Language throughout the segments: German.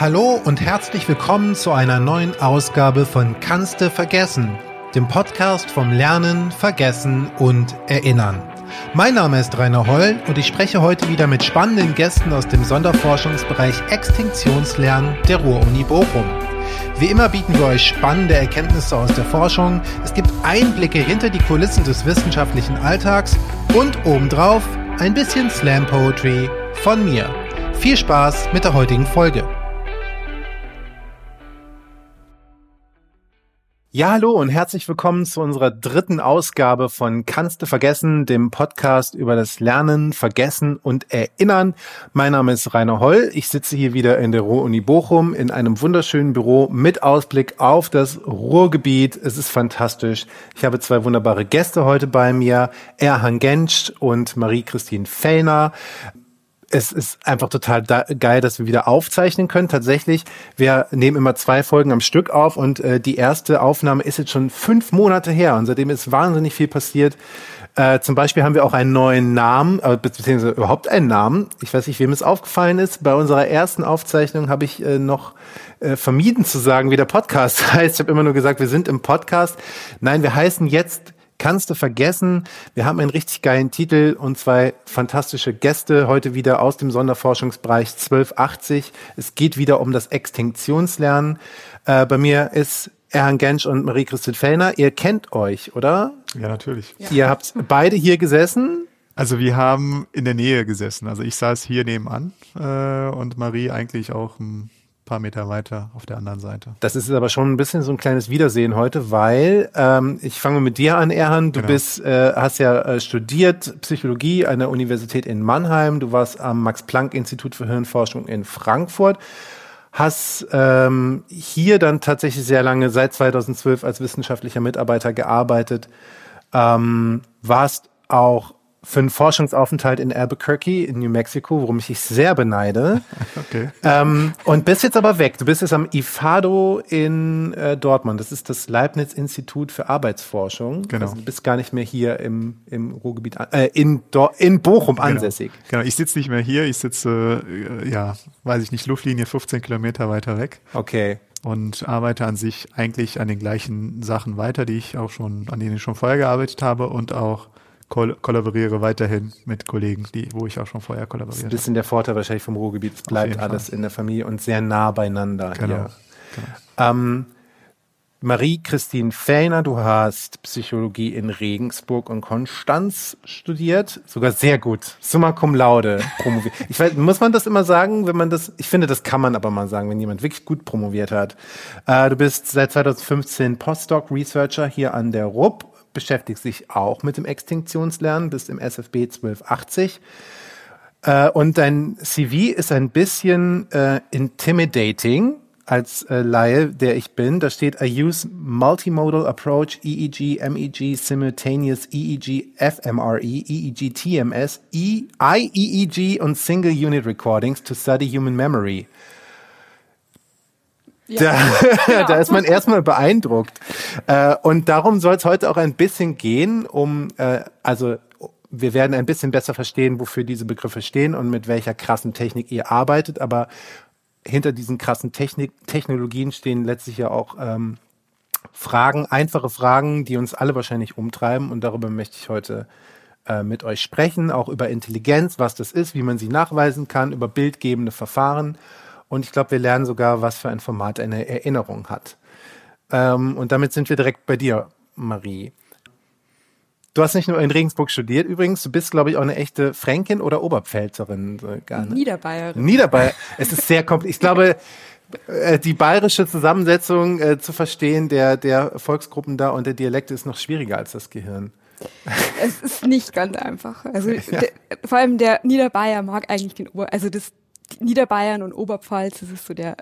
Hallo und herzlich willkommen zu einer neuen Ausgabe von Kannste vergessen, dem Podcast vom Lernen, Vergessen und Erinnern. Mein Name ist Rainer Holl und ich spreche heute wieder mit spannenden Gästen aus dem Sonderforschungsbereich Extinktionslernen der Ruhr-Uni Bochum. Wie immer bieten wir euch spannende Erkenntnisse aus der Forschung, es gibt Einblicke hinter die Kulissen des wissenschaftlichen Alltags und obendrauf ein bisschen Slam Poetry von mir. Viel Spaß mit der heutigen Folge. Ja, hallo und herzlich willkommen zu unserer dritten Ausgabe von Kannst du vergessen, dem Podcast über das Lernen, Vergessen und Erinnern. Mein Name ist Rainer Holl. Ich sitze hier wieder in der Ruhr-Uni Bochum in einem wunderschönen Büro mit Ausblick auf das Ruhrgebiet. Es ist fantastisch. Ich habe zwei wunderbare Gäste heute bei mir, Erhan Gensch und Marie-Christine Fellner es ist einfach total geil, dass wir wieder aufzeichnen können. Tatsächlich, wir nehmen immer zwei Folgen am Stück auf und äh, die erste Aufnahme ist jetzt schon fünf Monate her und seitdem ist wahnsinnig viel passiert. Äh, zum Beispiel haben wir auch einen neuen Namen, äh, beziehungsweise überhaupt einen Namen. Ich weiß nicht, wem es aufgefallen ist. Bei unserer ersten Aufzeichnung habe ich äh, noch äh, vermieden zu sagen, wie der Podcast heißt. Ich habe immer nur gesagt, wir sind im Podcast. Nein, wir heißen jetzt kannst du vergessen. Wir haben einen richtig geilen Titel und zwei fantastische Gäste heute wieder aus dem Sonderforschungsbereich 1280. Es geht wieder um das Extinktionslernen. Äh, bei mir ist Erhan Gensch und Marie-Christine Fellner. Ihr kennt euch, oder? Ja, natürlich. Ja. Ihr habt beide hier gesessen. Also wir haben in der Nähe gesessen. Also ich saß hier nebenan äh, und Marie eigentlich auch ein paar Meter weiter auf der anderen Seite. Das ist aber schon ein bisschen so ein kleines Wiedersehen heute, weil ähm, ich fange mit dir an, Erhan. Du genau. bist, äh, hast ja äh, studiert Psychologie an der Universität in Mannheim. Du warst am Max-Planck-Institut für Hirnforschung in Frankfurt. Hast ähm, hier dann tatsächlich sehr lange, seit 2012 als wissenschaftlicher Mitarbeiter gearbeitet. Ähm, warst auch für einen Forschungsaufenthalt in Albuquerque in New Mexico, worum ich dich sehr beneide. Okay. Ähm, und bist jetzt aber weg. Du bist jetzt am IFADO in äh, Dortmund. Das ist das Leibniz-Institut für Arbeitsforschung. Genau. Also du bist gar nicht mehr hier im, im Ruhrgebiet, äh, in, in Bochum genau. ansässig. Genau, ich sitze nicht mehr hier. Ich sitze, äh, ja, weiß ich nicht, Luftlinie 15 Kilometer weiter weg. Okay und arbeite an sich eigentlich an den gleichen Sachen weiter, die ich auch schon, an denen ich schon vorher gearbeitet habe und auch koll kollaboriere weiterhin mit Kollegen, die, wo ich auch schon vorher kollaboriert habe. Das ist ein bisschen der Vorteil wahrscheinlich vom Ruhrgebiet. Es bleibt alles Fall. in der Familie und sehr nah beieinander. Genau. Hier. genau. Ähm, Marie-Christine Fellner, du hast Psychologie in Regensburg und Konstanz studiert, sogar sehr gut, summa cum laude promoviert. Ich weiß, muss man das immer sagen, wenn man das, ich finde, das kann man aber mal sagen, wenn jemand wirklich gut promoviert hat. Äh, du bist seit 2015 Postdoc-Researcher hier an der RUB beschäftigt sich auch mit dem Extinktionslernen, bist im SFB 1280. Äh, und dein CV ist ein bisschen äh, intimidating als äh, Laie, der ich bin. Da steht, I use multimodal approach, EEG, MEG, simultaneous EEG, FMRE, EEG, TMS, e, IEEG und Single Unit Recordings to study human memory. Ja. Da, ja. da ist man erstmal beeindruckt. Äh, und darum soll es heute auch ein bisschen gehen, um, äh, also wir werden ein bisschen besser verstehen, wofür diese Begriffe stehen und mit welcher krassen Technik ihr arbeitet. Aber hinter diesen krassen Technik, Technologien stehen letztlich ja auch ähm, Fragen, einfache Fragen, die uns alle wahrscheinlich umtreiben. Und darüber möchte ich heute äh, mit euch sprechen, auch über Intelligenz, was das ist, wie man sie nachweisen kann, über bildgebende Verfahren und ich glaube, wir lernen sogar, was für ein Format eine Erinnerung hat. Ähm, und damit sind wir direkt bei dir, Marie. Du hast nicht nur in Regensburg studiert übrigens, du bist, glaube ich, auch eine echte Fränkin oder Oberpfälzerin. Gar Niederbayerin. Niederbayer. es ist sehr kompliziert. Ich glaube, äh, die bayerische Zusammensetzung äh, zu verstehen der, der Volksgruppen da und der Dialekte ist noch schwieriger als das Gehirn. Es ist nicht ganz einfach. Also ja. der, vor allem der Niederbayer mag eigentlich den Ober, also das Niederbayern und Oberpfalz, das ist so der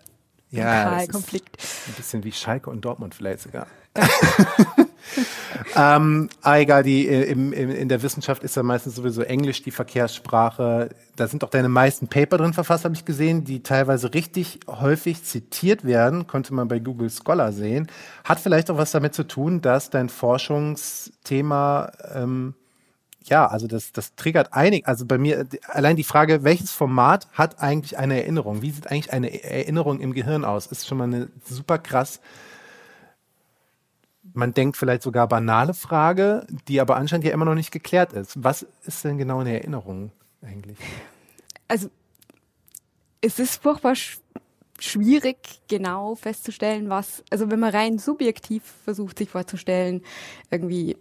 ja, Konflikt. Ein bisschen wie Schalke und Dortmund vielleicht sogar. ähm, ah, egal, die, äh, im, im, in der Wissenschaft ist ja meistens sowieso Englisch die Verkehrssprache. Da sind doch deine meisten Paper drin verfasst, habe ich gesehen, die teilweise richtig häufig zitiert werden, konnte man bei Google Scholar sehen. Hat vielleicht auch was damit zu tun, dass dein Forschungsthema ähm, ja, also das, das triggert einig. Also bei mir allein die Frage, welches Format hat eigentlich eine Erinnerung? Wie sieht eigentlich eine Erinnerung im Gehirn aus? Ist schon mal eine super krass. Man denkt vielleicht sogar banale Frage, die aber anscheinend ja immer noch nicht geklärt ist. Was ist denn genau eine Erinnerung eigentlich? Also es ist furchtbar schwierig genau festzustellen, was, also wenn man rein subjektiv versucht, sich vorzustellen, irgendwie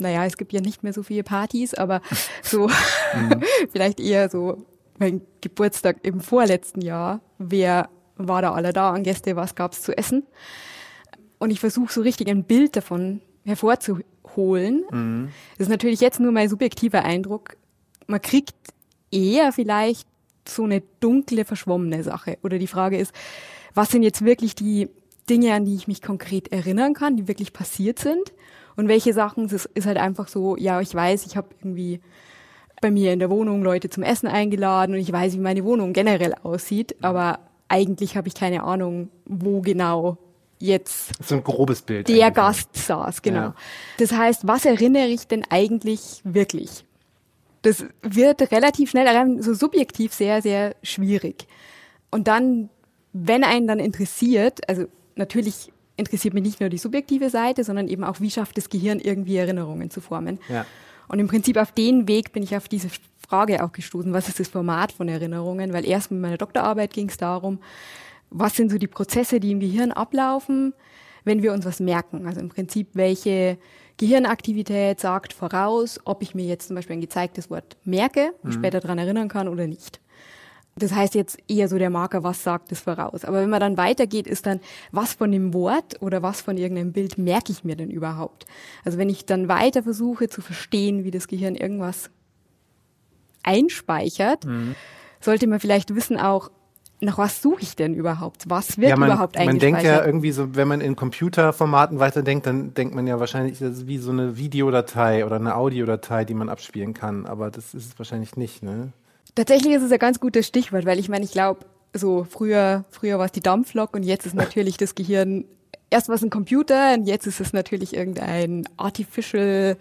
naja, es gibt ja nicht mehr so viele Partys, aber so mhm. vielleicht eher so mein Geburtstag im vorletzten Jahr. Wer war da alle da an Gäste? Was gab's zu essen? Und ich versuche so richtig ein Bild davon hervorzuholen. Mhm. Das ist natürlich jetzt nur mein subjektiver Eindruck. Man kriegt eher vielleicht so eine dunkle, verschwommene Sache. Oder die Frage ist, was sind jetzt wirklich die Dinge, an die ich mich konkret erinnern kann, die wirklich passiert sind? Und welche Sachen, es ist halt einfach so, ja, ich weiß, ich habe irgendwie bei mir in der Wohnung Leute zum Essen eingeladen und ich weiß, wie meine Wohnung generell aussieht, aber eigentlich habe ich keine Ahnung, wo genau jetzt so ein grobes Bild der Gast saß, genau. Ja. Das heißt, was erinnere ich denn eigentlich wirklich? Das wird relativ schnell, so subjektiv sehr, sehr schwierig. Und dann, wenn einen dann interessiert, also natürlich interessiert mich nicht nur die subjektive Seite, sondern eben auch, wie schafft das Gehirn irgendwie Erinnerungen zu formen. Ja. Und im Prinzip auf den Weg bin ich auf diese Frage auch gestoßen, was ist das Format von Erinnerungen? Weil erst mit meiner Doktorarbeit ging es darum, was sind so die Prozesse, die im Gehirn ablaufen, wenn wir uns was merken. Also im Prinzip, welche Gehirnaktivität sagt voraus, ob ich mir jetzt zum Beispiel ein gezeigtes Wort merke und mhm. später daran erinnern kann oder nicht. Das heißt jetzt eher so der Marker, was sagt es voraus. Aber wenn man dann weitergeht, ist dann, was von dem Wort oder was von irgendeinem Bild merke ich mir denn überhaupt? Also wenn ich dann weiter versuche zu verstehen, wie das Gehirn irgendwas einspeichert, mhm. sollte man vielleicht wissen auch, nach was suche ich denn überhaupt? Was wird ja, man, überhaupt eingespeichert? Man denkt ja irgendwie so, wenn man in Computerformaten weiterdenkt, dann denkt man ja wahrscheinlich, das ist wie so eine Videodatei oder eine Audiodatei, die man abspielen kann. Aber das ist es wahrscheinlich nicht, ne? Tatsächlich ist es ein ganz gutes Stichwort, weil ich meine, ich glaube, so früher, früher war es die Dampflok und jetzt ist natürlich das Gehirn erst war es ein Computer und jetzt ist es natürlich irgendein Artificial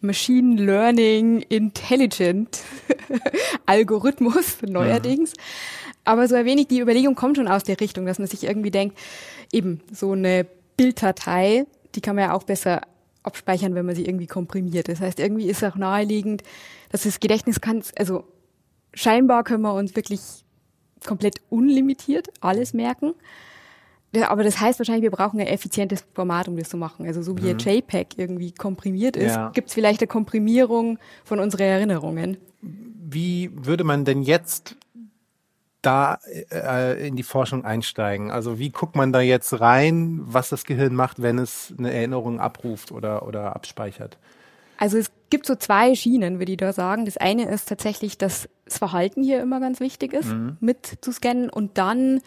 Machine Learning Intelligent Algorithmus neuerdings. Ja. Aber so ein wenig die Überlegung kommt schon aus der Richtung, dass man sich irgendwie denkt, eben so eine Bilddatei, die kann man ja auch besser abspeichern, wenn man sie irgendwie komprimiert. Das heißt, irgendwie ist auch naheliegend, dass das Gedächtnis kann, also scheinbar können wir uns wirklich komplett unlimitiert alles merken. Aber das heißt wahrscheinlich, wir brauchen ein effizientes Format, um das zu machen. Also so wie mhm. ein JPEG irgendwie komprimiert ist, ja. gibt es vielleicht eine Komprimierung von unseren Erinnerungen. Wie würde man denn jetzt da äh, in die Forschung einsteigen? Also wie guckt man da jetzt rein, was das Gehirn macht, wenn es eine Erinnerung abruft oder, oder abspeichert? Also es gibt so zwei Schienen, würde ich da sagen. Das eine ist tatsächlich, dass das Verhalten hier immer ganz wichtig ist, mhm. mit zu scannen und dann,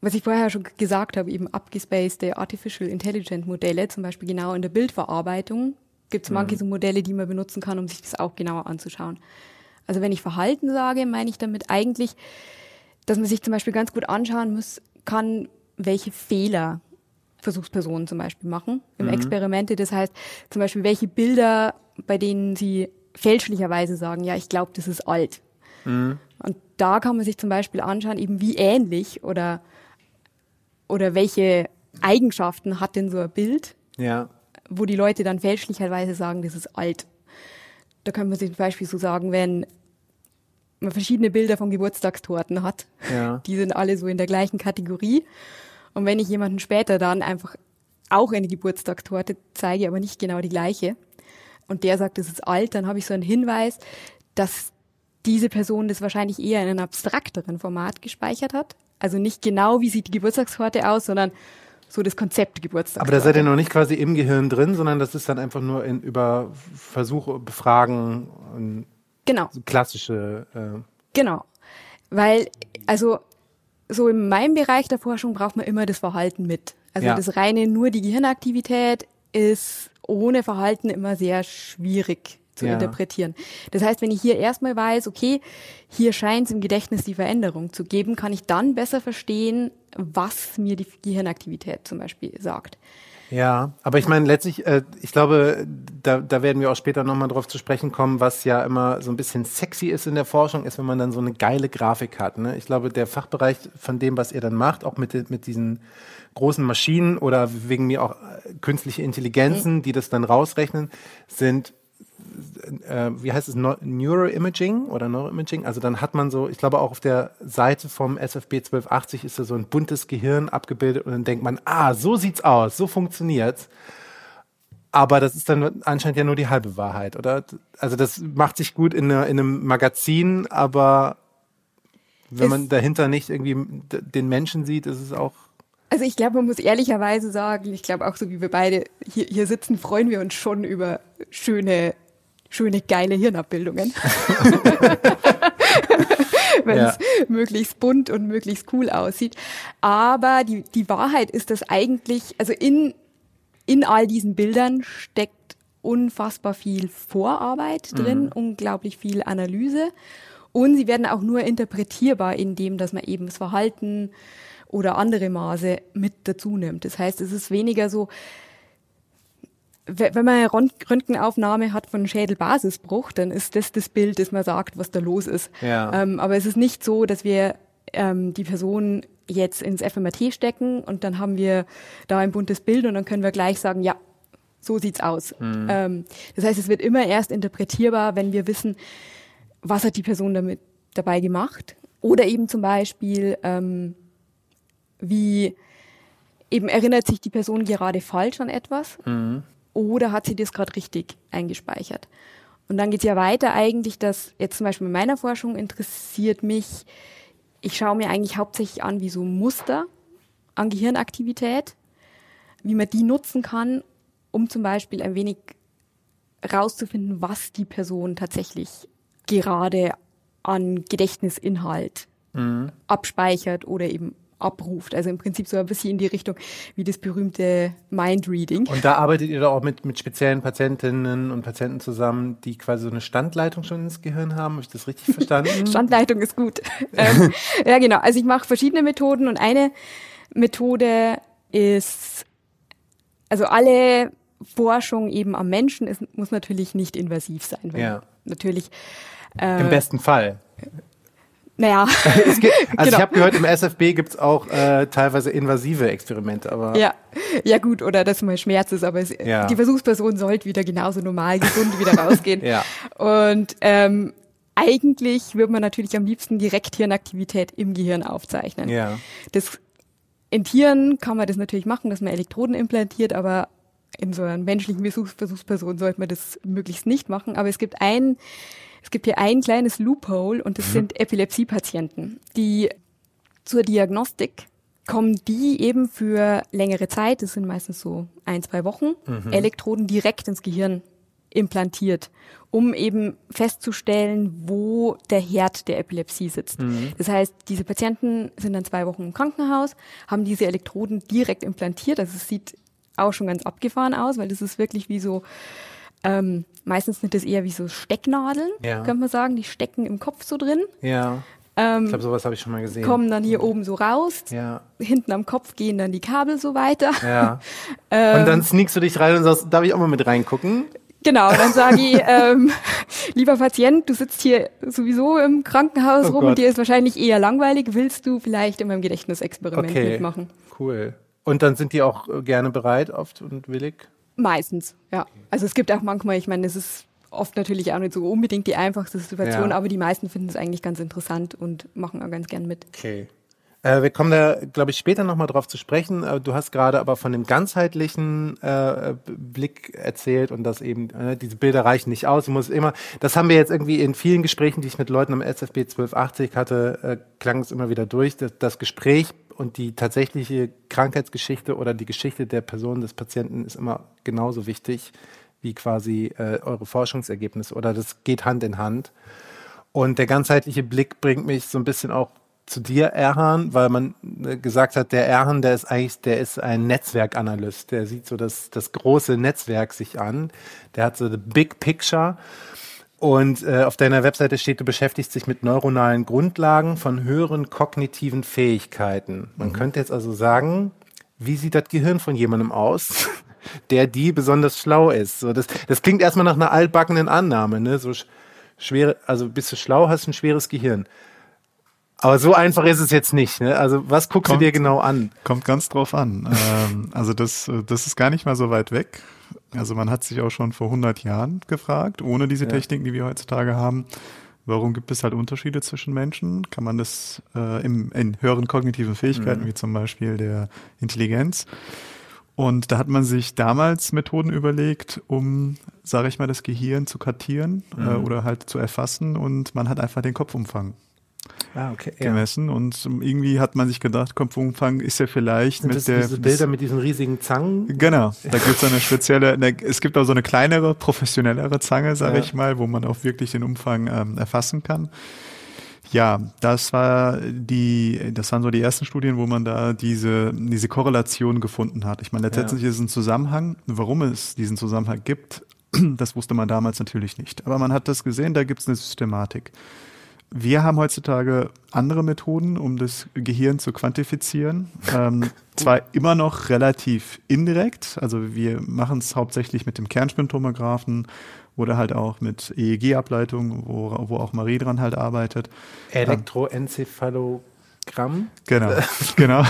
was ich vorher schon gesagt habe, eben abgespacede Artificial Intelligent Modelle, zum Beispiel genau in der Bildverarbeitung, gibt es mhm. manche so Modelle, die man benutzen kann, um sich das auch genauer anzuschauen. Also wenn ich Verhalten sage, meine ich damit eigentlich, dass man sich zum Beispiel ganz gut anschauen muss, kann, welche Fehler Versuchspersonen zum Beispiel machen im mhm. Experimente. Das heißt zum Beispiel, welche Bilder, bei denen sie fälschlicherweise sagen, ja, ich glaube, das ist alt. Mhm. Und da kann man sich zum Beispiel anschauen, eben wie ähnlich oder, oder welche Eigenschaften hat denn so ein Bild, ja. wo die Leute dann fälschlicherweise sagen, das ist alt. Da kann man sich zum Beispiel so sagen, wenn man verschiedene Bilder von Geburtstagstorten hat, ja. die sind alle so in der gleichen Kategorie und wenn ich jemanden später dann einfach auch eine Geburtstagstorte zeige, aber nicht genau die gleiche, und der sagt, das ist alt, dann habe ich so einen Hinweis, dass diese Person das wahrscheinlich eher in einem abstrakteren Format gespeichert hat. Also nicht genau, wie sieht die Geburtstagstorte aus, sondern so das Konzept Geburtstagstorte. Aber da seid ihr noch nicht quasi im Gehirn drin, sondern das ist dann einfach nur in, über Versuche, Befragen und genau. klassische. Äh genau. Weil, also so in meinem Bereich der Forschung braucht man immer das Verhalten mit. Also ja. das reine nur die Gehirnaktivität ist ohne Verhalten immer sehr schwierig zu ja. interpretieren. Das heißt, wenn ich hier erstmal weiß, okay, hier scheint es im Gedächtnis die Veränderung zu geben, kann ich dann besser verstehen, was mir die Gehirnaktivität zum Beispiel sagt. Ja, aber ich meine letztlich, äh, ich glaube, da, da werden wir auch später nochmal drauf zu sprechen kommen, was ja immer so ein bisschen sexy ist in der Forschung, ist, wenn man dann so eine geile Grafik hat. Ne? Ich glaube, der Fachbereich von dem, was ihr dann macht, auch mit, mit diesen großen Maschinen oder wegen mir auch äh, künstliche Intelligenzen, die das dann rausrechnen, sind äh, wie heißt es, Neuroimaging oder Neuroimaging. Also dann hat man so, ich glaube auch auf der Seite vom SFB 1280 ist da so ein buntes Gehirn abgebildet und dann denkt man, ah, so sieht's aus, so funktioniert's. Aber das ist dann anscheinend ja nur die halbe Wahrheit, oder? Also das macht sich gut in, eine, in einem Magazin, aber wenn man dahinter nicht irgendwie den Menschen sieht, ist es auch also ich glaube, man muss ehrlicherweise sagen, ich glaube auch so wie wir beide hier, hier sitzen, freuen wir uns schon über schöne schöne, geile Hirnabbildungen. Wenn es ja. möglichst bunt und möglichst cool aussieht. Aber die, die Wahrheit ist, dass eigentlich, also in, in all diesen Bildern steckt unfassbar viel Vorarbeit drin, mhm. unglaublich viel Analyse. Und sie werden auch nur interpretierbar, indem dass man eben das Verhalten oder andere Maße mit dazu nimmt. Das heißt, es ist weniger so, wenn man eine Röntgenaufnahme hat von Schädelbasisbruch, dann ist das das Bild, das man sagt, was da los ist. Ja. Ähm, aber es ist nicht so, dass wir ähm, die Person jetzt ins FMRT stecken und dann haben wir da ein buntes Bild und dann können wir gleich sagen, ja, so sieht's aus. Mhm. Ähm, das heißt, es wird immer erst interpretierbar, wenn wir wissen, was hat die Person damit dabei gemacht oder eben zum Beispiel ähm, wie eben erinnert sich die Person gerade falsch an etwas. Mhm oder hat sie das gerade richtig eingespeichert? Und dann geht's ja weiter eigentlich, dass jetzt zum Beispiel in meiner Forschung interessiert mich, ich schaue mir eigentlich hauptsächlich an, wie so Muster an Gehirnaktivität, wie man die nutzen kann, um zum Beispiel ein wenig rauszufinden, was die Person tatsächlich gerade an Gedächtnisinhalt mhm. abspeichert oder eben abruft. Also im Prinzip so ein bisschen in die Richtung wie das berühmte Mindreading. Und da arbeitet ihr doch auch mit, mit speziellen Patientinnen und Patienten zusammen, die quasi so eine Standleitung schon ins Gehirn haben. Habe ich das richtig verstanden? Standleitung ist gut. ähm, ja, genau. Also ich mache verschiedene Methoden und eine Methode ist, also alle Forschung eben am Menschen ist, muss natürlich nicht invasiv sein. ja. Natürlich. Äh, Im besten Fall. Naja. Gibt, also genau. ich habe gehört, im SFB gibt's auch äh, teilweise invasive Experimente, aber. Ja, ja gut, oder dass mal Schmerz ist, aber es, ja. die Versuchsperson sollte wieder genauso normal gesund wieder rausgehen. ja. Und ähm, eigentlich würde man natürlich am liebsten direkt Hirnaktivität im Gehirn aufzeichnen. Ja. Das in Tieren kann man das natürlich machen, dass man Elektroden implantiert, aber in so einer menschlichen Versuchsperson sollte man das möglichst nicht machen. Aber es gibt ein es gibt hier ein kleines Loophole und das mhm. sind Epilepsiepatienten, die zur Diagnostik kommen die eben für längere Zeit, das sind meistens so ein, zwei Wochen, mhm. Elektroden direkt ins Gehirn implantiert, um eben festzustellen, wo der Herd der Epilepsie sitzt. Mhm. Das heißt, diese Patienten sind dann zwei Wochen im Krankenhaus, haben diese Elektroden direkt implantiert. Also es sieht auch schon ganz abgefahren aus, weil das ist wirklich wie so ähm, meistens sind das eher wie so Stecknadeln, ja. könnte man sagen. Die stecken im Kopf so drin. Ja. Ähm, ich glaube, sowas habe ich schon mal gesehen. Kommen dann hier oben so raus. Ja. Hinten am Kopf gehen dann die Kabel so weiter. Ja. ähm, und dann sneakst du dich rein und sagst, darf ich auch mal mit reingucken? Genau, dann sage ich, ähm, lieber Patient, du sitzt hier sowieso im Krankenhaus oh rum Gott. und dir ist wahrscheinlich eher langweilig. Willst du vielleicht in meinem Gedächtnisexperiment okay. mitmachen? Cool. Und dann sind die auch gerne bereit oft und willig? Meistens, ja. Also es gibt auch manchmal, ich meine, es ist oft natürlich auch nicht so unbedingt die einfachste Situation, ja. aber die meisten finden es eigentlich ganz interessant und machen auch ganz gern mit. Okay. Äh, wir kommen da, glaube ich, später nochmal drauf zu sprechen. Du hast gerade aber von dem ganzheitlichen äh, Blick erzählt und dass eben äh, diese Bilder reichen nicht aus. Du musst immer, das haben wir jetzt irgendwie in vielen Gesprächen, die ich mit Leuten am SFB 1280 hatte, äh, klang es immer wieder durch. Das, das Gespräch und die tatsächliche Krankheitsgeschichte oder die Geschichte der Person des Patienten ist immer genauso wichtig wie quasi äh, eure Forschungsergebnisse oder das geht Hand in Hand. Und der ganzheitliche Blick bringt mich so ein bisschen auch zu dir, Erhan, weil man äh, gesagt hat, der Erhan, der ist eigentlich, der ist ein Netzwerkanalyst. Der sieht so das, das große Netzwerk sich an. Der hat so the big picture. Und äh, auf deiner Webseite steht, du beschäftigst dich mit neuronalen Grundlagen von höheren kognitiven Fähigkeiten. Man mhm. könnte jetzt also sagen, wie sieht das Gehirn von jemandem aus, der die besonders schlau ist. So, das, das klingt erstmal nach einer altbackenen Annahme, ne? So schwere, also bist du schlau, hast ein schweres Gehirn. Aber so einfach ist es jetzt nicht. Ne? Also was guckst kommt, du dir genau an? Kommt ganz drauf an. ähm, also das, das ist gar nicht mal so weit weg. Also man hat sich auch schon vor 100 Jahren gefragt, ohne diese ja. Techniken, die wir heutzutage haben, warum gibt es halt Unterschiede zwischen Menschen? Kann man das äh, im, in höheren kognitiven Fähigkeiten, mhm. wie zum Beispiel der Intelligenz? Und da hat man sich damals Methoden überlegt, um, sage ich mal, das Gehirn zu kartieren äh, mhm. äh, oder halt zu erfassen und man hat einfach den Kopfumfang ah, okay, gemessen. Ja. Und irgendwie hat man sich gedacht, Kopfumfang ist ja vielleicht mit der. Diese Bilder mit diesen riesigen Zangen? Genau. Da gibt es eine spezielle, ne, es gibt auch so eine kleinere, professionellere Zange, sage ja. ich mal, wo man auch wirklich den Umfang ähm, erfassen kann. Ja, das war die, das waren so die ersten Studien, wo man da diese, diese Korrelation gefunden hat. Ich meine, letztendlich ja. ist es ein Zusammenhang. Warum es diesen Zusammenhang gibt, das wusste man damals natürlich nicht. Aber man hat das gesehen, da gibt es eine Systematik. Wir haben heutzutage andere Methoden, um das Gehirn zu quantifizieren. Ähm, zwar immer noch relativ indirekt, also wir machen es hauptsächlich mit dem Kernspintomographen oder halt auch mit EEG-Ableitung, wo, wo auch Marie dran halt arbeitet. Elektroenzephalogramm? Genau, genau.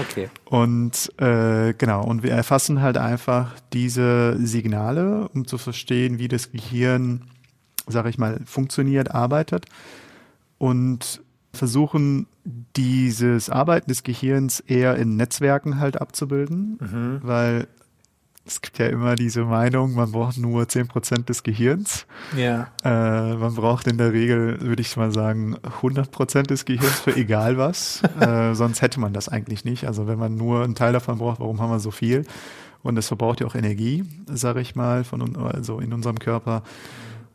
okay. Und äh, genau, und wir erfassen halt einfach diese Signale, um zu verstehen, wie das Gehirn, sage ich mal, funktioniert, arbeitet und versuchen dieses Arbeiten des Gehirns eher in Netzwerken halt abzubilden, mhm. weil es gibt ja immer diese Meinung, man braucht nur zehn Prozent des Gehirns. Ja. Äh, man braucht in der Regel, würde ich mal sagen, 100 Prozent des Gehirns für egal was. äh, sonst hätte man das eigentlich nicht. Also wenn man nur einen Teil davon braucht, warum haben wir so viel? Und es verbraucht ja auch Energie, sage ich mal, von also in unserem Körper.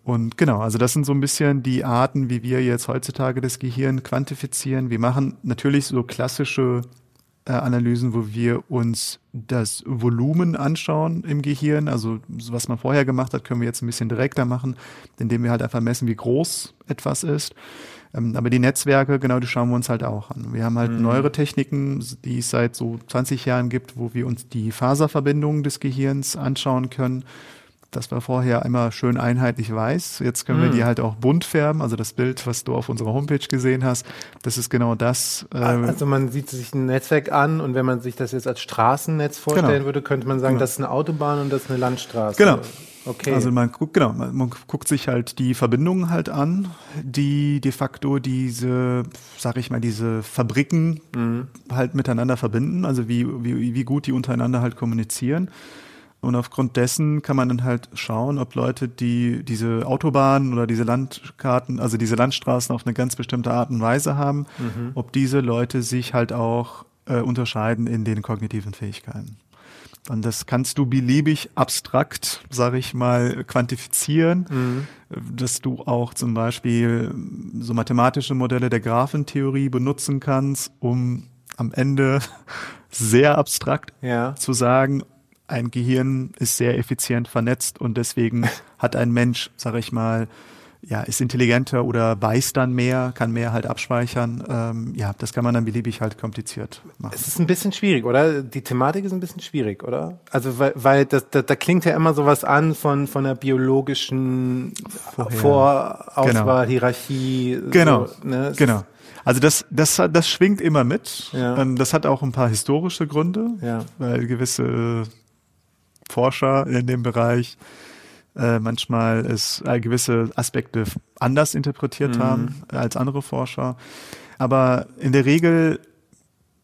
Und genau, also das sind so ein bisschen die Arten, wie wir jetzt heutzutage das Gehirn quantifizieren. Wir machen natürlich so klassische äh, Analysen, wo wir uns das Volumen anschauen im Gehirn. Also was man vorher gemacht hat, können wir jetzt ein bisschen direkter machen, indem wir halt einfach messen, wie groß etwas ist. Ähm, aber die Netzwerke, genau, die schauen wir uns halt auch an. Wir haben halt mhm. neuere Techniken, die es seit so 20 Jahren gibt, wo wir uns die Faserverbindungen des Gehirns anschauen können das war vorher immer schön einheitlich weiß. Jetzt können mm. wir die halt auch bunt färben. Also das Bild, was du auf unserer Homepage gesehen hast, das ist genau das. Äh also man sieht sich ein Netzwerk an und wenn man sich das jetzt als Straßennetz vorstellen genau. würde, könnte man sagen, genau. das ist eine Autobahn und das ist eine Landstraße. Genau. Okay. Also man guckt, genau, man, man, guckt sich halt die Verbindungen halt an, die de facto diese, sag ich mal, diese Fabriken mhm. halt miteinander verbinden, also wie, wie, wie gut die untereinander halt kommunizieren. Und aufgrund dessen kann man dann halt schauen, ob Leute, die diese Autobahnen oder diese Landkarten, also diese Landstraßen auf eine ganz bestimmte Art und Weise haben, mhm. ob diese Leute sich halt auch äh, unterscheiden in den kognitiven Fähigkeiten. Und das kannst du beliebig abstrakt, sage ich mal, quantifizieren, mhm. dass du auch zum Beispiel so mathematische Modelle der Graphentheorie benutzen kannst, um am Ende sehr abstrakt ja. zu sagen, ein Gehirn ist sehr effizient vernetzt und deswegen hat ein Mensch, sage ich mal, ja, ist intelligenter oder weiß dann mehr, kann mehr halt abspeichern. Ähm, ja, das kann man dann beliebig halt kompliziert machen. Es ist ein bisschen schwierig, oder? Die Thematik ist ein bisschen schwierig, oder? Also weil, weil das, da, da klingt ja immer sowas an von von der biologischen. Vorauswahl, genau. Hierarchie. Genau, so, ne? genau. Also das, das, das schwingt immer mit. Ja. Ähm, das hat auch ein paar historische Gründe, ja. weil gewisse Forscher in dem Bereich äh, manchmal es äh, gewisse Aspekte anders interpretiert mhm. haben als andere Forscher. Aber in der Regel,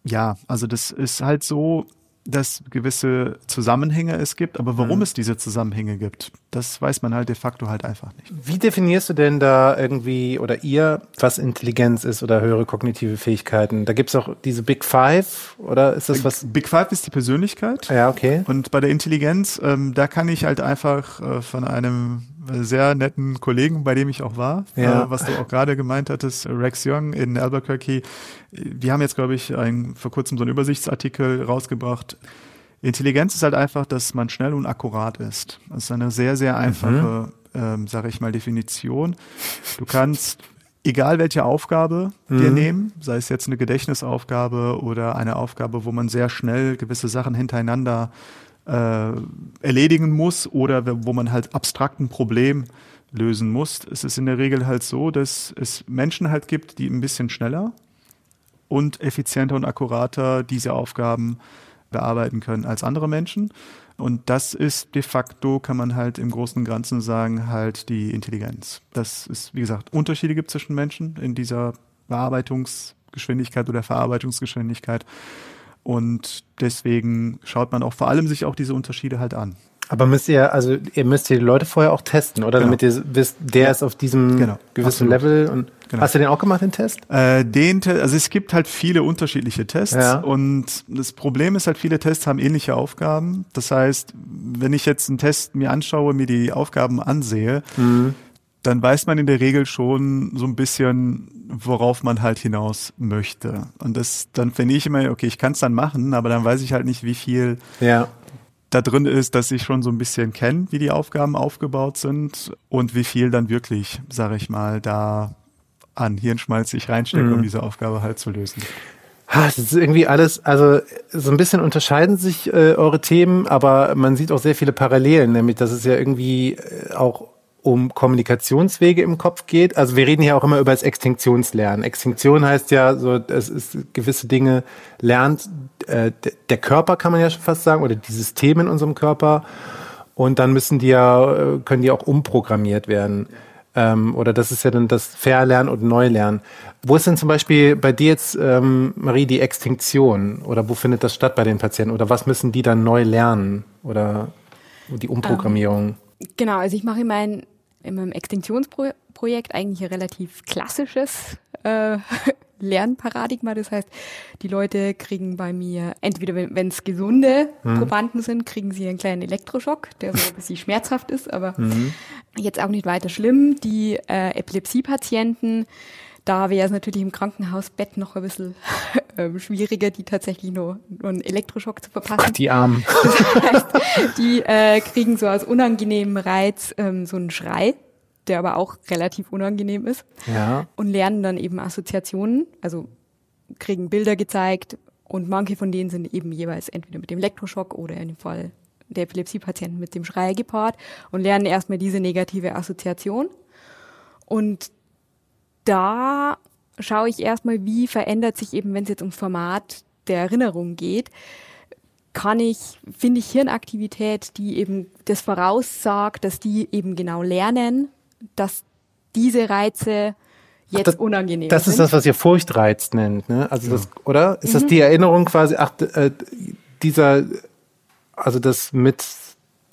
ja, also das ist halt so, dass gewisse Zusammenhänge es gibt, aber warum mhm. es diese Zusammenhänge gibt, das weiß man halt de facto halt einfach nicht. Wie definierst du denn da irgendwie oder ihr, was Intelligenz ist oder höhere kognitive Fähigkeiten? Da gibt es auch diese Big Five oder ist das was? Big Five ist die Persönlichkeit. Ja, okay. Und bei der Intelligenz, ähm, da kann ich halt einfach äh, von einem sehr netten Kollegen, bei dem ich auch war, ja. äh, was du auch gerade gemeint hattest, Rex Young in Albuquerque. Die haben jetzt, glaube ich, ein, vor kurzem so einen Übersichtsartikel rausgebracht. Intelligenz ist halt einfach, dass man schnell und akkurat ist. Das ist eine sehr, sehr einfache, mhm. ähm, sage ich mal, Definition. Du kannst egal welche Aufgabe mhm. wir nehmen, sei es jetzt eine Gedächtnisaufgabe oder eine Aufgabe, wo man sehr schnell gewisse Sachen hintereinander äh, erledigen muss oder wo man halt abstrakt ein Problem lösen muss. Es ist in der Regel halt so, dass es Menschen halt gibt, die ein bisschen schneller und effizienter und akkurater diese Aufgaben bearbeiten können als andere Menschen. Und das ist de facto, kann man halt im Großen und Ganzen sagen, halt die Intelligenz. Das ist, wie gesagt, Unterschiede gibt zwischen Menschen in dieser Bearbeitungsgeschwindigkeit oder Verarbeitungsgeschwindigkeit. Und deswegen schaut man auch vor allem sich auch diese Unterschiede halt an. Aber müsst ihr, also ihr müsst die Leute vorher auch testen, oder? Genau. Damit ihr wisst, der ja. ist auf diesem genau. gewissen Absolut. Level. Und genau. Hast du den auch gemacht, den Test? Äh, den Te also es gibt halt viele unterschiedliche Tests ja. und das Problem ist halt, viele Tests haben ähnliche Aufgaben. Das heißt, wenn ich jetzt einen Test mir anschaue, mir die Aufgaben ansehe, mhm. Dann weiß man in der Regel schon so ein bisschen, worauf man halt hinaus möchte. Und das, dann finde ich immer, okay, ich kann es dann machen, aber dann weiß ich halt nicht, wie viel ja da drin ist, dass ich schon so ein bisschen kenne, wie die Aufgaben aufgebaut sind und wie viel dann wirklich, sage ich mal, da an Hirnschmalz sich reinsteckt, mhm. um diese Aufgabe halt zu lösen. Das ist irgendwie alles, also so ein bisschen unterscheiden sich äh, eure Themen, aber man sieht auch sehr viele Parallelen, nämlich dass es ja irgendwie äh, auch um Kommunikationswege im Kopf geht. Also wir reden hier auch immer über das Extinktionslernen. Extinktion heißt ja so, es ist gewisse Dinge lernt äh, der Körper, kann man ja schon fast sagen, oder die Systeme in unserem Körper. Und dann müssen die ja, äh, können die auch umprogrammiert werden. Ähm, oder das ist ja dann das Verlernen und Neulernen. Wo ist denn zum Beispiel bei dir jetzt, ähm, Marie, die Extinktion? Oder wo findet das statt bei den Patienten? Oder was müssen die dann neu lernen? Oder die Umprogrammierung? Ähm, genau, also ich mache mein in meinem Extinktionsprojekt eigentlich ein relativ klassisches äh, Lernparadigma. Das heißt, die Leute kriegen bei mir, entweder wenn es gesunde mhm. Probanden sind, kriegen sie einen kleinen Elektroschock, der so ein bisschen schmerzhaft ist, aber mhm. jetzt auch nicht weiter schlimm. Die äh, Epilepsie-Patienten, da wäre es natürlich im Krankenhausbett noch ein bisschen äh, schwieriger, die tatsächlich nur, nur einen Elektroschock zu verpassen. Ach, die Armen. Das heißt, die äh, kriegen so aus unangenehmem Reiz ähm, so einen Schrei, der aber auch relativ unangenehm ist. Ja. Und lernen dann eben Assoziationen, also kriegen Bilder gezeigt und manche von denen sind eben jeweils entweder mit dem Elektroschock oder in dem Fall der Epilepsie-Patienten mit dem Schrei gepaart und lernen erstmal diese negative Assoziation. Und da schaue ich erstmal, wie verändert sich eben, wenn es jetzt ums Format der Erinnerung geht, kann ich, finde ich Hirnaktivität, die eben das voraussagt, dass die eben genau lernen, dass diese Reize jetzt ach, das, unangenehm das sind. Das ist das, was ihr Furchtreiz nennt, ne? Also ja. das, oder? Ist mhm. das die Erinnerung quasi, ach, äh, dieser, also das mit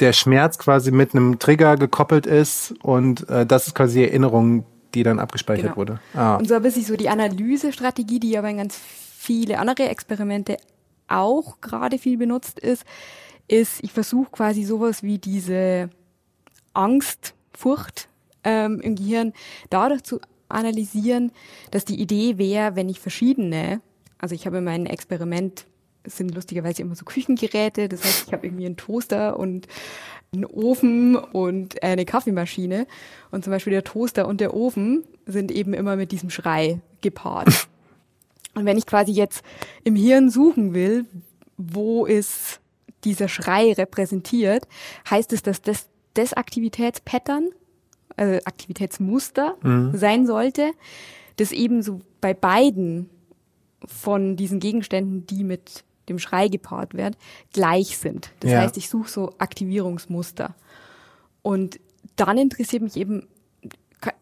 der Schmerz quasi mit einem Trigger gekoppelt ist und äh, das ist quasi die Erinnerung, die dann abgespeichert genau. wurde. Ah. Und so ein bisschen so die Analysestrategie, die aber in ganz viele andere Experimente auch gerade viel benutzt ist, ist, ich versuche quasi sowas wie diese Angst, Furcht ähm, im Gehirn dadurch zu analysieren, dass die Idee wäre, wenn ich verschiedene, also ich habe in meinem Experiment es sind lustigerweise immer so Küchengeräte, das heißt, ich habe irgendwie einen Toaster und einen Ofen und eine Kaffeemaschine. Und zum Beispiel der Toaster und der Ofen sind eben immer mit diesem Schrei gepaart. Und wenn ich quasi jetzt im Hirn suchen will, wo ist dieser Schrei repräsentiert, heißt es, dass das, das Aktivitätspattern, also Aktivitätsmuster mhm. sein sollte, das eben so bei beiden von diesen Gegenständen, die mit dem Schrei gepaart wird, gleich sind. Das ja. heißt, ich suche so Aktivierungsmuster. Und dann interessiert mich eben,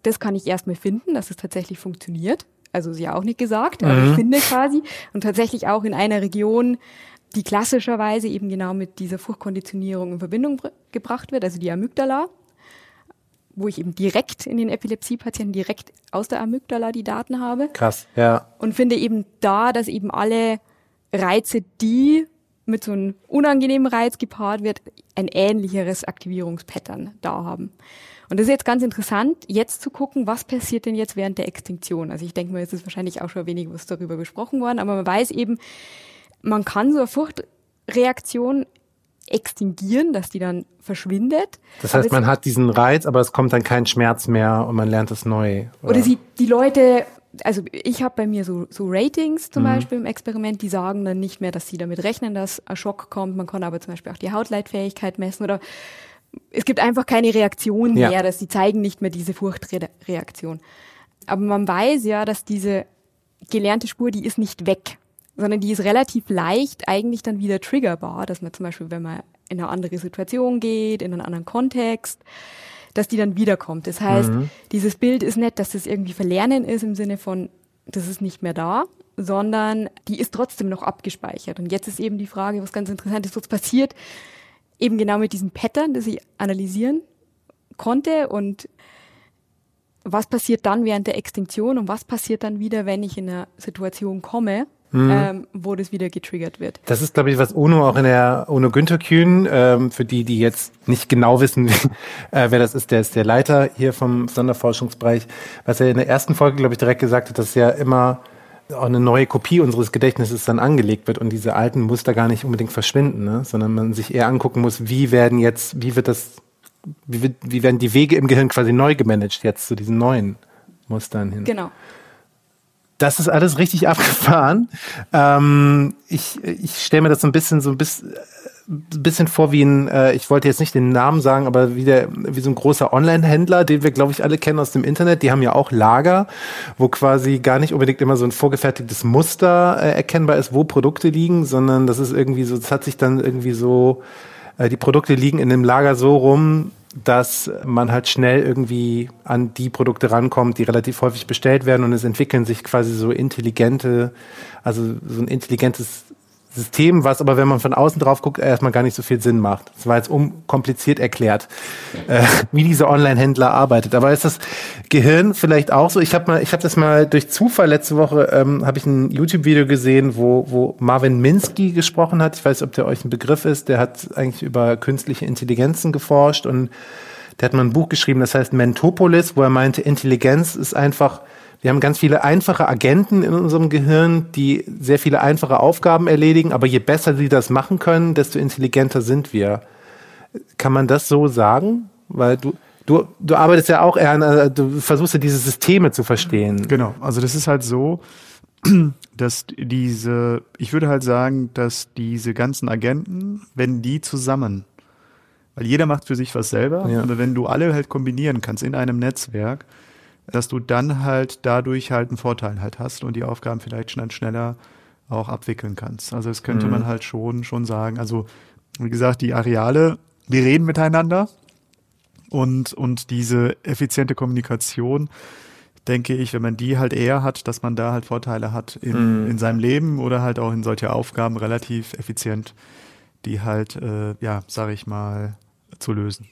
das kann ich erstmal finden, dass es tatsächlich funktioniert. Also ist ja auch nicht gesagt, aber mhm. ich finde quasi und tatsächlich auch in einer Region, die klassischerweise eben genau mit dieser Furchtkonditionierung in Verbindung gebracht wird, also die Amygdala, wo ich eben direkt in den Epilepsiepatienten direkt aus der Amygdala die Daten habe. Krass, ja. Und finde eben da, dass eben alle Reize, die mit so einem unangenehmen Reiz gepaart wird, ein ähnlicheres Aktivierungspattern da haben. Und das ist jetzt ganz interessant, jetzt zu gucken, was passiert denn jetzt während der Extinktion. Also ich denke mal, es ist wahrscheinlich auch schon wenig was darüber gesprochen worden, aber man weiß eben, man kann so eine Furchtreaktion extinguieren, dass die dann verschwindet. Das heißt, man hat diesen Reiz, aber es kommt dann kein Schmerz mehr und man lernt es neu. Oder, oder sie, die Leute, also ich habe bei mir so, so Ratings zum mhm. Beispiel im Experiment, die sagen dann nicht mehr, dass sie damit rechnen, dass ein Schock kommt. Man kann aber zum Beispiel auch die Hautleitfähigkeit messen oder es gibt einfach keine Reaktion mehr, ja. dass sie zeigen nicht mehr diese Furchtreaktion. Aber man weiß ja, dass diese gelernte Spur, die ist nicht weg, sondern die ist relativ leicht eigentlich dann wieder triggerbar, dass man zum Beispiel, wenn man in eine andere Situation geht, in einen anderen Kontext, dass die dann wiederkommt. Das heißt, mhm. dieses Bild ist nicht, dass das irgendwie verlernen ist im Sinne von, das ist nicht mehr da, sondern die ist trotzdem noch abgespeichert. Und jetzt ist eben die Frage, was ganz interessant ist, was passiert eben genau mit diesem Pattern, das ich analysieren konnte und was passiert dann während der Extinktion und was passiert dann wieder, wenn ich in eine Situation komme, mhm. ähm, wo das wieder getriggert wird. Das ist, glaube ich, was UNO auch in der UNO Günther Kühn, ähm, für die, die jetzt nicht genau wissen, äh, wer das ist, der ist der Leiter hier vom Sonderforschungsbereich, was er in der ersten Folge, glaube ich, direkt gesagt hat, dass ja immer auch eine neue Kopie unseres Gedächtnisses dann angelegt wird und diese alten Muster gar nicht unbedingt verschwinden, ne? sondern man sich eher angucken muss, wie werden jetzt, wie wird das wie, wird, wie werden die Wege im Gehirn quasi neu gemanagt jetzt zu diesen neuen Mustern hin? Genau. Das ist alles richtig abgefahren. Ähm, ich ich stelle mir das so ein bisschen so ein bisschen bisschen vor wie ein, äh, ich wollte jetzt nicht den Namen sagen, aber wie, der, wie so ein großer Online-Händler, den wir, glaube ich, alle kennen aus dem Internet. Die haben ja auch Lager, wo quasi gar nicht unbedingt immer so ein vorgefertigtes Muster äh, erkennbar ist, wo Produkte liegen, sondern das ist irgendwie so, das hat sich dann irgendwie so äh, die Produkte liegen in dem Lager so rum, dass man halt schnell irgendwie an die Produkte rankommt, die relativ häufig bestellt werden und es entwickeln sich quasi so intelligente, also so ein intelligentes System, was aber, wenn man von außen drauf guckt, erstmal gar nicht so viel Sinn macht. Das war jetzt unkompliziert erklärt, äh, wie dieser Online-Händler arbeitet. Aber ist das Gehirn vielleicht auch so? Ich habe mal, ich habe das mal durch Zufall letzte Woche ähm, habe ich ein YouTube-Video gesehen, wo wo Marvin Minsky gesprochen hat. Ich weiß, ob der euch ein Begriff ist. Der hat eigentlich über künstliche Intelligenzen geforscht und der hat mal ein Buch geschrieben, das heißt Mentopolis, wo er meinte, Intelligenz ist einfach wir haben ganz viele einfache Agenten in unserem Gehirn, die sehr viele einfache Aufgaben erledigen, aber je besser sie das machen können, desto intelligenter sind wir. Kann man das so sagen? Weil du, du, du arbeitest ja auch eher an, äh, du versuchst ja diese Systeme zu verstehen. Genau, also das ist halt so, dass diese, ich würde halt sagen, dass diese ganzen Agenten, wenn die zusammen, weil jeder macht für sich was selber, ja. aber wenn du alle halt kombinieren kannst in einem Netzwerk, dass du dann halt dadurch halt einen Vorteil halt hast und die Aufgaben vielleicht schnell schneller auch abwickeln kannst. Also das könnte mhm. man halt schon, schon sagen. Also, wie gesagt, die Areale, wir reden miteinander und, und diese effiziente Kommunikation, denke ich, wenn man die halt eher hat, dass man da halt Vorteile hat in, mhm. in seinem Leben oder halt auch in solche Aufgaben relativ effizient, die halt, äh, ja, sag ich mal, zu lösen.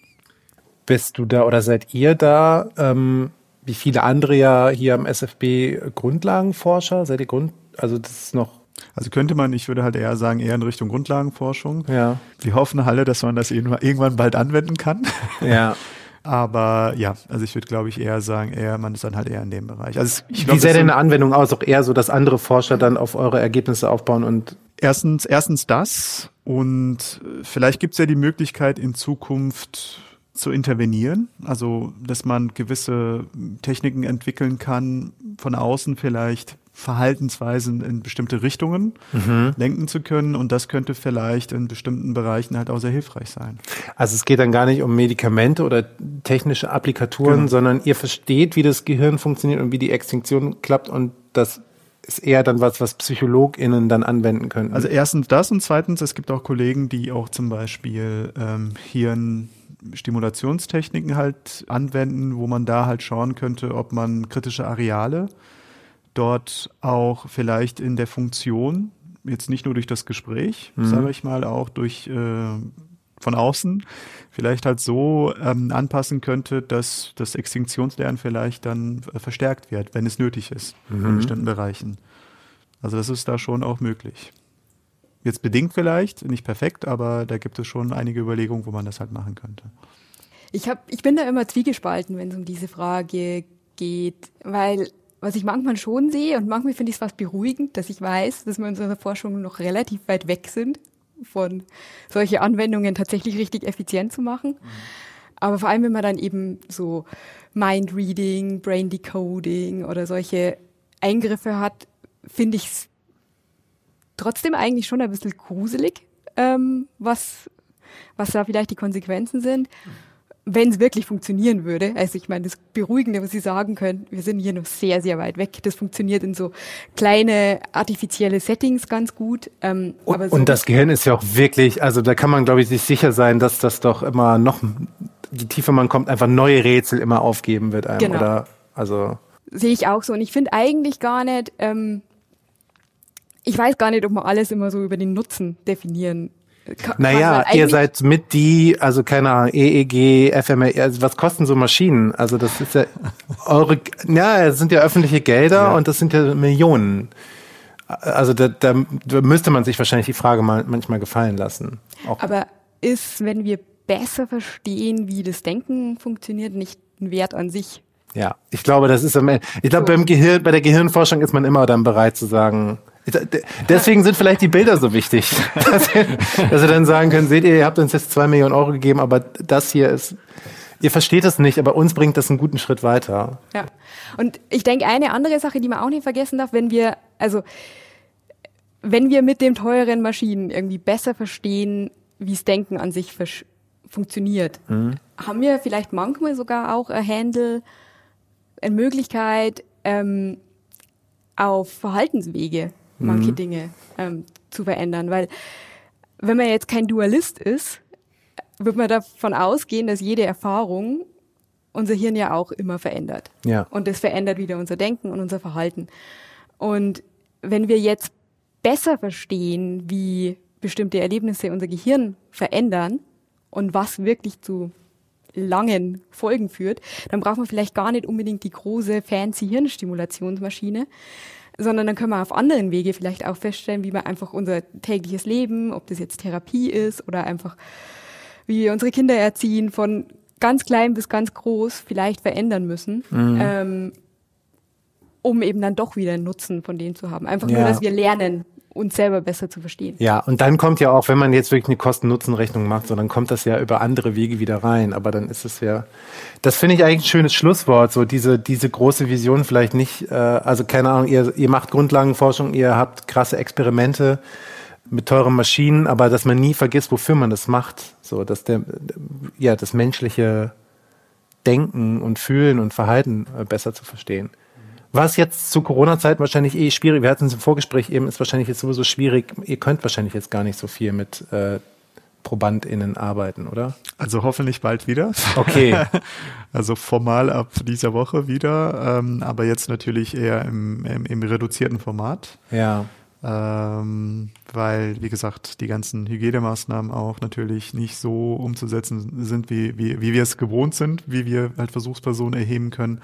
Bist du da oder seid ihr da ähm, wie viele andere ja hier am SFB Grundlagenforscher? Seid ihr Grund, also das ist noch also könnte man, ich würde halt eher sagen, eher in Richtung Grundlagenforschung. Ja. Wir hoffen alle, dass man das irgendwann bald anwenden kann. Ja. Aber ja, also ich würde, glaube ich, eher sagen, eher, man ist dann halt eher in dem Bereich. Also ich glaub, Wie sähe denn eine Anwendung aus? Auch eher so, dass andere Forscher dann auf eure Ergebnisse aufbauen und Erstens, erstens das und vielleicht gibt es ja die Möglichkeit in Zukunft zu intervenieren, also dass man gewisse Techniken entwickeln kann, von außen vielleicht Verhaltensweisen in bestimmte Richtungen mhm. lenken zu können und das könnte vielleicht in bestimmten Bereichen halt auch sehr hilfreich sein. Also es geht dann gar nicht um Medikamente oder technische Applikaturen, genau. sondern ihr versteht, wie das Gehirn funktioniert und wie die Extinktion klappt und das ist eher dann was, was PsychologInnen dann anwenden können. Also erstens das und zweitens, es gibt auch Kollegen, die auch zum Beispiel ähm, Hirn Stimulationstechniken halt anwenden, wo man da halt schauen könnte, ob man kritische Areale dort auch vielleicht in der Funktion, jetzt nicht nur durch das Gespräch, mhm. sage ich mal, auch durch äh, von außen, vielleicht halt so ähm, anpassen könnte, dass das Extinktionslernen vielleicht dann äh, verstärkt wird, wenn es nötig ist, mhm. in bestimmten Bereichen. Also das ist da schon auch möglich. Jetzt bedingt vielleicht, nicht perfekt, aber da gibt es schon einige Überlegungen, wo man das halt machen könnte. Ich, hab, ich bin da immer zwiegespalten, wenn es um diese Frage geht, weil was ich manchmal schon sehe und manchmal finde ich es fast beruhigend, dass ich weiß, dass wir in unserer Forschung noch relativ weit weg sind von solche Anwendungen tatsächlich richtig effizient zu machen. Mhm. Aber vor allem, wenn man dann eben so Mind Reading, Brain Decoding oder solche Eingriffe hat, finde ich es trotzdem eigentlich schon ein bisschen gruselig, ähm, was, was da vielleicht die Konsequenzen sind. Wenn es wirklich funktionieren würde, also ich meine, das Beruhigende, was Sie sagen können, wir sind hier noch sehr, sehr weit weg. Das funktioniert in so kleine artifizielle Settings ganz gut. Ähm, und, so und das Gehirn ist ja auch wirklich, also da kann man, glaube ich, sich sicher sein, dass das doch immer noch, je tiefer man kommt, einfach neue Rätsel immer aufgeben wird einem. Genau. Oder also Sehe ich auch so. Und ich finde eigentlich gar nicht, ähm, ich weiß gar nicht, ob man alles immer so über den Nutzen definieren kann. Naja, ihr seid mit die, also keine Ahnung, EEG, FMR, also was kosten so Maschinen? Also das ist ja eure, ja, es sind ja öffentliche Gelder ja. und das sind ja Millionen. Also da, da, da müsste man sich wahrscheinlich die Frage mal manchmal gefallen lassen. Auch. Aber ist, wenn wir besser verstehen, wie das Denken funktioniert, nicht ein Wert an sich? Ja, ich glaube, das ist am Ende. Ich glaube, so. beim Gehirn, bei der Gehirnforschung ist man immer dann bereit zu sagen. Deswegen sind vielleicht die Bilder so wichtig, dass wir, dass wir dann sagen können, seht ihr, ihr habt uns jetzt zwei Millionen Euro gegeben, aber das hier ist, ihr versteht das nicht, aber uns bringt das einen guten Schritt weiter. Ja. Und ich denke, eine andere Sache, die man auch nicht vergessen darf, wenn wir, also, wenn wir mit den teuren Maschinen irgendwie besser verstehen, wie es Denken an sich funktioniert, mhm. haben wir vielleicht manchmal sogar auch ein Handle, eine Möglichkeit, ähm, auf Verhaltenswege manche mhm. Dinge ähm, zu verändern. Weil wenn man jetzt kein Dualist ist, wird man davon ausgehen, dass jede Erfahrung unser Hirn ja auch immer verändert. Ja. Und das verändert wieder unser Denken und unser Verhalten. Und wenn wir jetzt besser verstehen, wie bestimmte Erlebnisse unser Gehirn verändern und was wirklich zu langen Folgen führt, dann braucht man vielleicht gar nicht unbedingt die große fancy Hirnstimulationsmaschine, sondern dann können wir auf anderen Wege vielleicht auch feststellen, wie wir einfach unser tägliches Leben, ob das jetzt Therapie ist oder einfach wie wir unsere Kinder erziehen, von ganz klein bis ganz groß vielleicht verändern müssen, mhm. ähm, um eben dann doch wieder einen Nutzen von denen zu haben. Einfach ja. nur, dass wir lernen, uns selber besser zu verstehen. Ja, und dann kommt ja auch, wenn man jetzt wirklich eine Kosten-Nutzen-Rechnung macht, so dann kommt das ja über andere Wege wieder rein. Aber dann ist es ja, das finde ich eigentlich ein schönes Schlusswort, so diese, diese große Vision vielleicht nicht, äh, also keine Ahnung, ihr, ihr macht Grundlagenforschung, ihr habt krasse Experimente mit teuren Maschinen, aber dass man nie vergisst, wofür man das macht. So, dass der, ja, das menschliche Denken und Fühlen und Verhalten äh, besser zu verstehen. Was jetzt zu Corona-Zeiten wahrscheinlich eh schwierig, wir hatten es im Vorgespräch eben, ist wahrscheinlich jetzt sowieso schwierig, ihr könnt wahrscheinlich jetzt gar nicht so viel mit äh, ProbandInnen arbeiten, oder? Also hoffentlich bald wieder. Okay. also formal ab dieser Woche wieder, ähm, aber jetzt natürlich eher im, im, im reduzierten Format. Ja. Ähm, weil, wie gesagt, die ganzen Hygienemaßnahmen auch natürlich nicht so umzusetzen sind, wie, wie, wie wir es gewohnt sind, wie wir halt Versuchspersonen erheben können.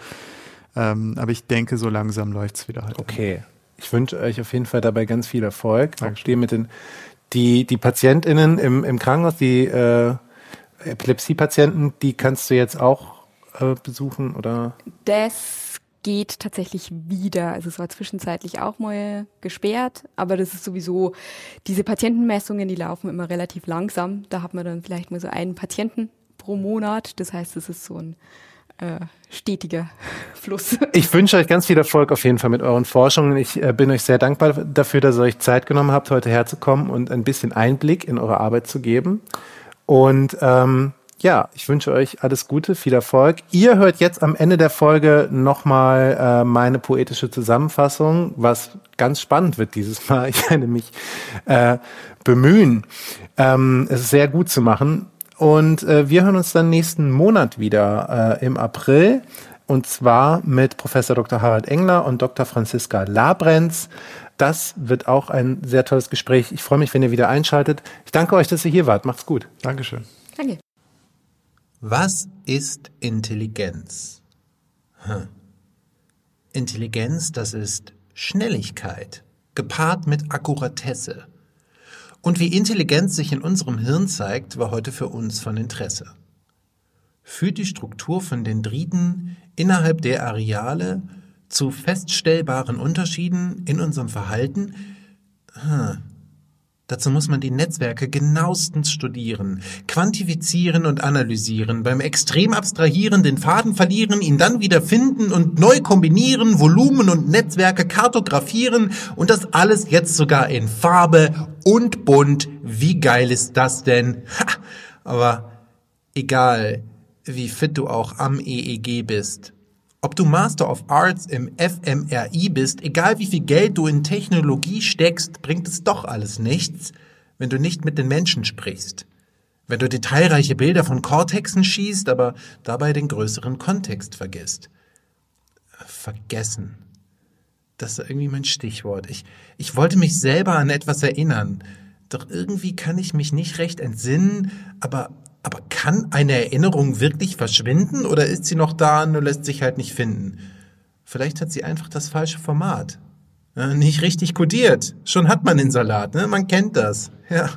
Ähm, aber ich denke, so langsam läuft es wieder halt. Okay. Ich wünsche euch auf jeden Fall dabei ganz viel Erfolg. Auch dir mit den, die, die PatientInnen im, im Krankenhaus, die äh, Epilepsie-Patienten, die kannst du jetzt auch äh, besuchen, oder? Das geht tatsächlich wieder. Also es war zwischenzeitlich auch mal gesperrt, aber das ist sowieso, diese Patientenmessungen, die laufen immer relativ langsam. Da hat man dann vielleicht mal so einen Patienten pro Monat. Das heißt, es ist so ein äh, stetiger Fluss. Ich wünsche euch ganz viel Erfolg auf jeden Fall mit euren Forschungen. Ich äh, bin euch sehr dankbar dafür, dass ihr euch Zeit genommen habt, heute herzukommen und ein bisschen Einblick in eure Arbeit zu geben. Und ähm, ja, ich wünsche euch alles Gute, viel Erfolg. Ihr hört jetzt am Ende der Folge nochmal äh, meine poetische Zusammenfassung, was ganz spannend wird dieses Mal. Ich werde mich äh, bemühen, ähm, es sehr gut zu machen. Und äh, wir hören uns dann nächsten Monat wieder äh, im April. Und zwar mit Professor Dr. Harald Engler und Dr. Franziska Labrenz. Das wird auch ein sehr tolles Gespräch. Ich freue mich, wenn ihr wieder einschaltet. Ich danke euch, dass ihr hier wart. Macht's gut. Dankeschön. Danke. Was ist Intelligenz? Hm. Intelligenz, das ist Schnelligkeit, gepaart mit Akkuratesse. Und wie Intelligenz sich in unserem Hirn zeigt, war heute für uns von Interesse. Führt die Struktur von Dendriten innerhalb der Areale zu feststellbaren Unterschieden in unserem Verhalten? Hm. Dazu muss man die Netzwerke genauestens studieren, quantifizieren und analysieren, beim Extrem abstrahieren, den Faden verlieren, ihn dann wieder finden und neu kombinieren, Volumen und Netzwerke kartografieren und das alles jetzt sogar in Farbe und bunt. Wie geil ist das denn? Ha, aber egal, wie fit du auch am EEG bist, ob du Master of Arts im FMRI bist, egal wie viel Geld du in Technologie steckst, bringt es doch alles nichts, wenn du nicht mit den Menschen sprichst. Wenn du detailreiche Bilder von Cortexen schießt, aber dabei den größeren Kontext vergisst. Vergessen. Das ist irgendwie mein Stichwort. Ich, ich wollte mich selber an etwas erinnern. Doch irgendwie kann ich mich nicht recht entsinnen, aber aber kann eine Erinnerung wirklich verschwinden oder ist sie noch da, nur lässt sich halt nicht finden? Vielleicht hat sie einfach das falsche Format. Nicht richtig kodiert. Schon hat man den Salat, ne? Man kennt das. Ja.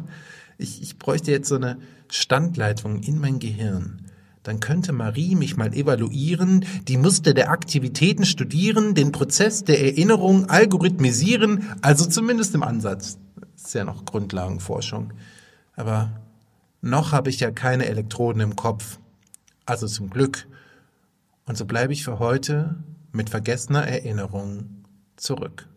Ich, ich bräuchte jetzt so eine Standleitung in mein Gehirn. Dann könnte Marie mich mal evaluieren, die Muster der Aktivitäten studieren, den Prozess der Erinnerung algorithmisieren, also zumindest im Ansatz. Das ist ja noch Grundlagenforschung. Aber noch habe ich ja keine Elektroden im Kopf. Also zum Glück. Und so bleibe ich für heute mit vergessener Erinnerung zurück.